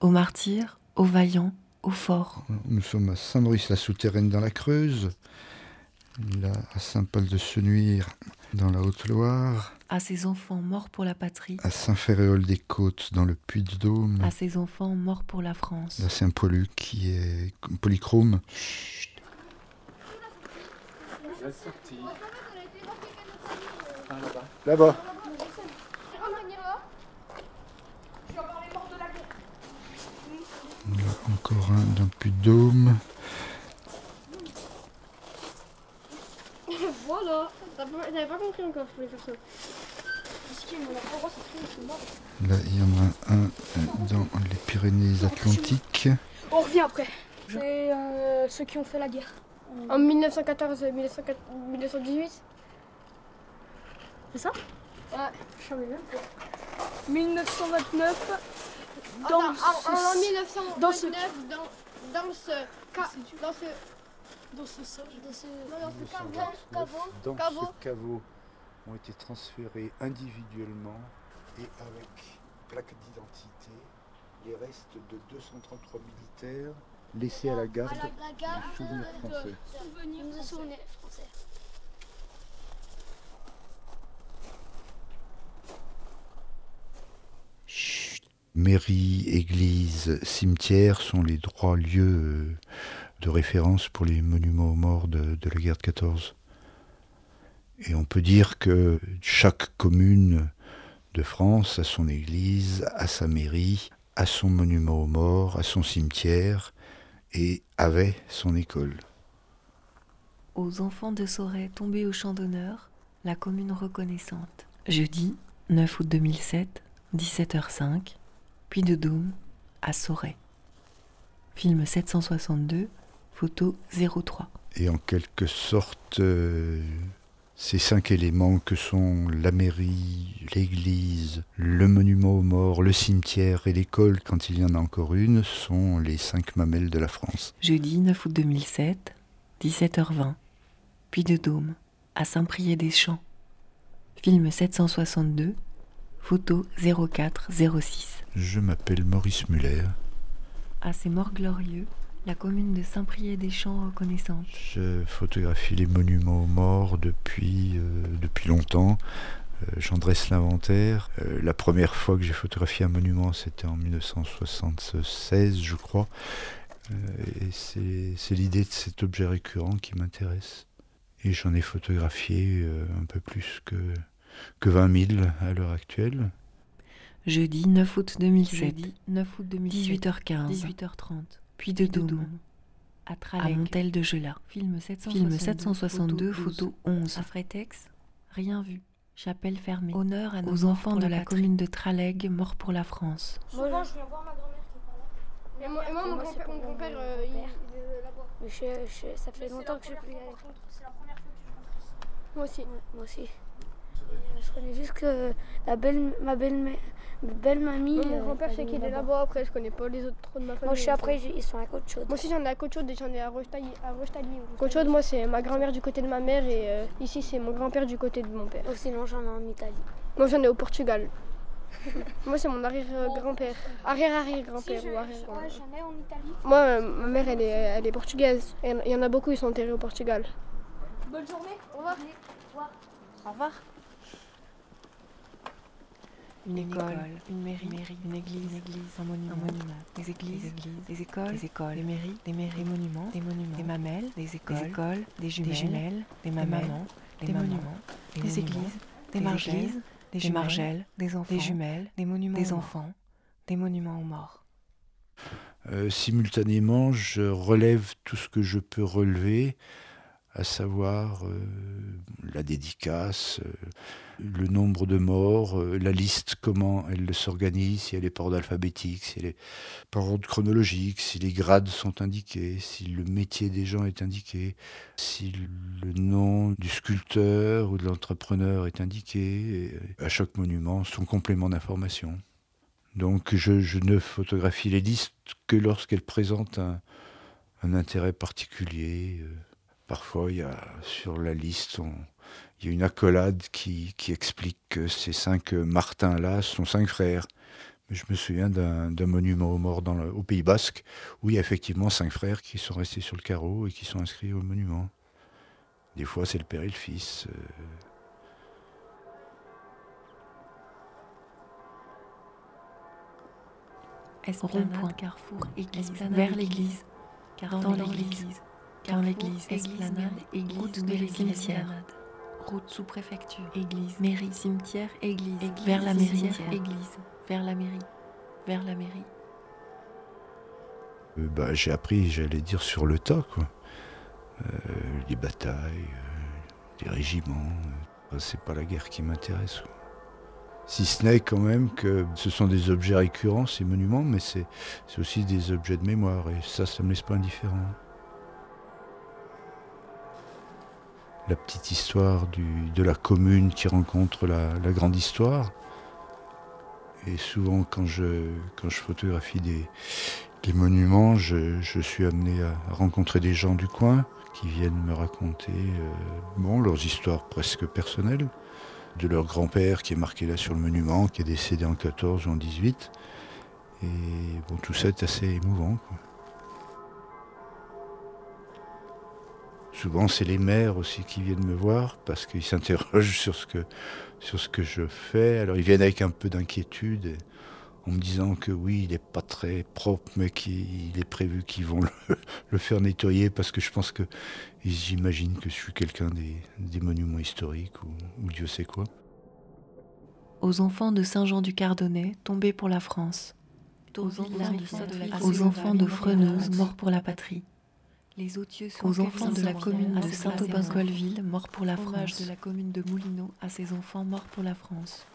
aux martyrs, aux vaillants, aux forts. Nous sommes à Saint-Maurice-la-Souterraine dans la Creuse, là à Saint-Paul-de-Senuire dans la Haute-Loire, À ses enfants morts pour la patrie, à Saint-Ferréol-des-Côtes dans le Puy-de-Dôme, à ses enfants morts pour la France. à Saint-Paulu qui est polychrome. Là-bas. Là, encore un dans le Puy-de-Dôme. Voilà J'avais pas compris encore je voulais faire ça. Là, il y en a un euh, dans les Pyrénées-Atlantiques. On revient après. C'est euh, ceux qui ont fait la guerre. En 1914 et 1904 1918 C'est ça? Ouais, je savais même pas. 1929 dans en, en, en 1929, dans ce- dans, dans ce ca- dans ce dans ce sol. dans ce non, dans ce caveau, caveau, dans caveau. ce caveau ont été transférés individuellement et avec plaque d'identité les restes de 233 militaires laissés à la garde à la, la gare du souvenir français. souvenir de souvenirs français. Mairie, église, cimetière sont les trois lieux euh, de référence pour les monuments aux morts de, de la guerre de 14. Et on peut dire que chaque commune de France a son église, a sa mairie, a son monument aux morts, a son cimetière et avait son école. Aux enfants de Sauray tombés au champ d'honneur, la commune reconnaissante. Jeudi 9 août 2007, 17h05, Puy de Dôme, à Sauray. Film 762, photo 03. Et en quelque sorte, euh, ces cinq éléments que sont la mairie, l'église, le monument aux morts, le cimetière et l'école, quand il y en a encore une, sont les cinq mamelles de la France. Jeudi 9 août 2007, 17h20, Puy de Dôme, à Saint-Priest-des-Champs. Film 762, photo 0406. Je m'appelle Maurice Muller. À ces morts glorieux, la commune de Saint-Priest-des-Champs reconnaissante. Je photographie les monuments aux morts depuis, euh, depuis longtemps. Euh, J'en dresse l'inventaire. Euh, la première fois que j'ai photographié un monument, c'était en 1976, je crois. Euh, et c'est l'idée de cet objet récurrent qui m'intéresse. Et j'en ai photographié un peu plus que, que 20 000 à l'heure actuelle. Jeudi 9 août 2007, Jeudi 9 août 2007, 18h15, 18h30, Puy de Dôme, à Tralec, à Montel de Gelat. Film 762, Film 762 photo 11. À Frétex, rien vu. Chapelle fermée. Honneur à nos aux enfants de la, commune de Tralègue, morts pour la France. Souvent, je viens voir ma grand-mère qui est par là. Et moi, mon pour mon mon grand-père, père. euh, il, il est là-bas. Mais je- je- ça fait Mais longtemps la que je première plus C'est la première fois que je rentre ici. Moi aussi. Moi aussi. Je connais juste que la belle, ma belle, ma belle mamie. Moi, mon euh, grand-père, c'est est qu'il est là-bas. Après, je connais pas les autres trop de ma famille. Moi, je suis après, ils sont à côte chaude. Moi aussi j'en ai à Côte-Chaude et j'en ai à Rochetaille. À Rochetaille. Côte-Chaude, moi c'est ma grand-mère du côté de ma mère et euh, ici c'est mon grand-père du côté de mon père. Oh, sinon, j'en ai en Italie. Moi j'en ai au Portugal. moi c'est mon arrière-grand-père. Arrière-arrière-grand-père ou arrière-grand-père. j'en ai en Italie. Moi euh, ma mère elle est, elle est portugaise. Il y en a beaucoup, ils sont enterrés au Portugal. Bonne journée. Au revoir. Au revoir. Une école, une mairie, une église, une église, un monument, un monument, des églises, des églises, des écoles, des écoles, des mairies, des mairies, des monuments, des monuments, des mamelles, des écoles, des écoles, des jumelles, des mamans, des monuments, des églises, des margelles, des margelles, des enfants, des jumelles, des monuments, des enfants, des monuments aux morts. Euh, simultanément, je relève tout ce que je peux relever, à savoir euh, la dédicace, euh, le nombre de morts, euh, la liste, comment elle s'organise, si elle est par ordre alphabétique, si elle est par ordre chronologique, si les grades sont indiqués, si le métier des gens est indiqué, si le nom du sculpteur ou de l'entrepreneur est indiqué. À chaque monument, son complément d'information. Donc je, ne photographie les listes que lorsqu'elles présentent un intérêt particulier. Parfois, il y a sur la liste, on- il y a une accolade qui, qui explique que ces cinq Martins-là sont cinq frères. Je me souviens d'un monument aux morts dans au Pays Basque, où il y a effectivement cinq frères qui sont restés sur le carreau et qui sont inscrits au monument. Des fois, c'est le père et le fils. Euh. Esplanade, carrefour, église, vers l'église, car dans l'église, car l'église, esplanade, église, route de l'église, route sous-préfecture, église, mairie, cimetière, église, vers la mairie, église, vers la mairie, vers la mairie. Euh, bah, j'ai appris, j'allais dire, sur le tas, quoi. Euh, les batailles, euh, les régiments. c'est pas la guerre qui m'intéresse. Si ce n'est quand même que ce sont des objets récurrents, ces monuments, mais c'est aussi des objets de mémoire, et ça, ça me laisse pas indifférent. La petite histoire de la commune qui rencontre la, grande histoire. Et souvent, quand je, photographie des, monuments, je, suis amené à rencontrer des gens du coin qui viennent me raconter euh, bon, leurs histoires presque personnelles, de leur grand-père qui est marqué là sur le monument, qui est décédé en 14 ou en 18. Et bon, tout ça est assez émouvant. Souvent, c'est les maires aussi qui viennent me voir parce qu'ils s'interrogent sur, ce que, sur ce que je fais. Alors, ils viennent avec un peu d'inquiétude en me disant que oui, il n'est pas très propre, mais qu'il est prévu qu'ils vont le, faire nettoyer parce que je pense qu'ils imaginent que je suis quelqu'un des, monuments historiques ou, Dieu sait quoi. Aux enfants de Saint-Jean-du-Cardonnet, tombés pour la France. Aux, enfants de Freneuse, morts pour la patrie. Les aux enfants de la commune de Saint-Aubin-Colville, morts pour la France. de la commune de Moulineau à ses enfants morts pour la France.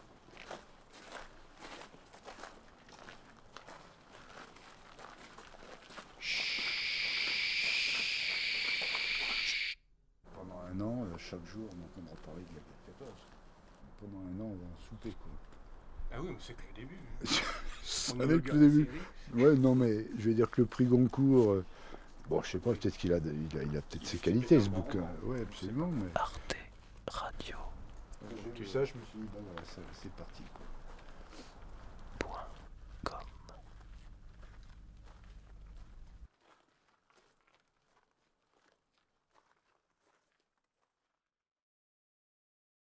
chaque jour, on entendra parler de la guerre 14. Pendant un an, on va en souper, quoi. Ah oui, mais c'est que le début. c'est avec le début. Ouais, non, mais je vais dire que le prix Goncourt, euh, bon, je sais pas, peut-être qu'il a, il a, il a peut-être ses qualités, ce bouquin. Oui, absolument. Mais... Arte Radio. Tout ça, je me suis dit, bon, voilà, c'est parti, quoi.